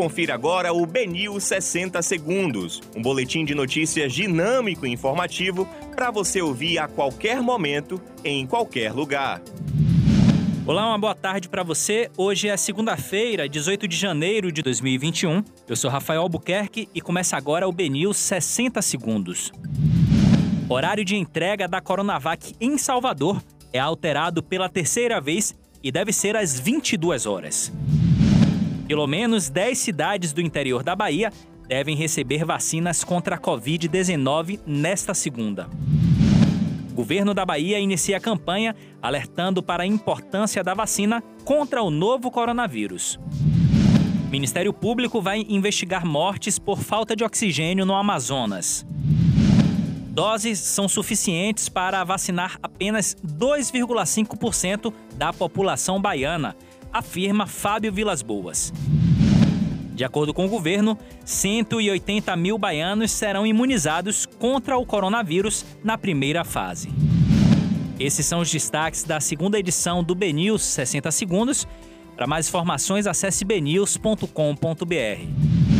Confira agora o Benil 60 Segundos, um boletim de notícias dinâmico e informativo para você ouvir a qualquer momento, em qualquer lugar. Olá, uma boa tarde para você. Hoje é segunda-feira, 18 de janeiro de 2021. Eu sou Rafael Albuquerque e começa agora o Benil 60 Segundos. Horário de entrega da Coronavac em Salvador é alterado pela terceira vez e deve ser às 22 horas. Pelo menos 10 cidades do interior da Bahia devem receber vacinas contra a Covid-19 nesta segunda. O governo da Bahia inicia a campanha alertando para a importância da vacina contra o novo coronavírus. O Ministério Público vai investigar mortes por falta de oxigênio no Amazonas. Doses são suficientes para vacinar apenas 2,5% da população baiana afirma Fábio Vilas Boas. De acordo com o governo, 180 mil baianos serão imunizados contra o coronavírus na primeira fase. Esses são os destaques da segunda edição do BNews 60 Segundos. Para mais informações, acesse bnews.com.br.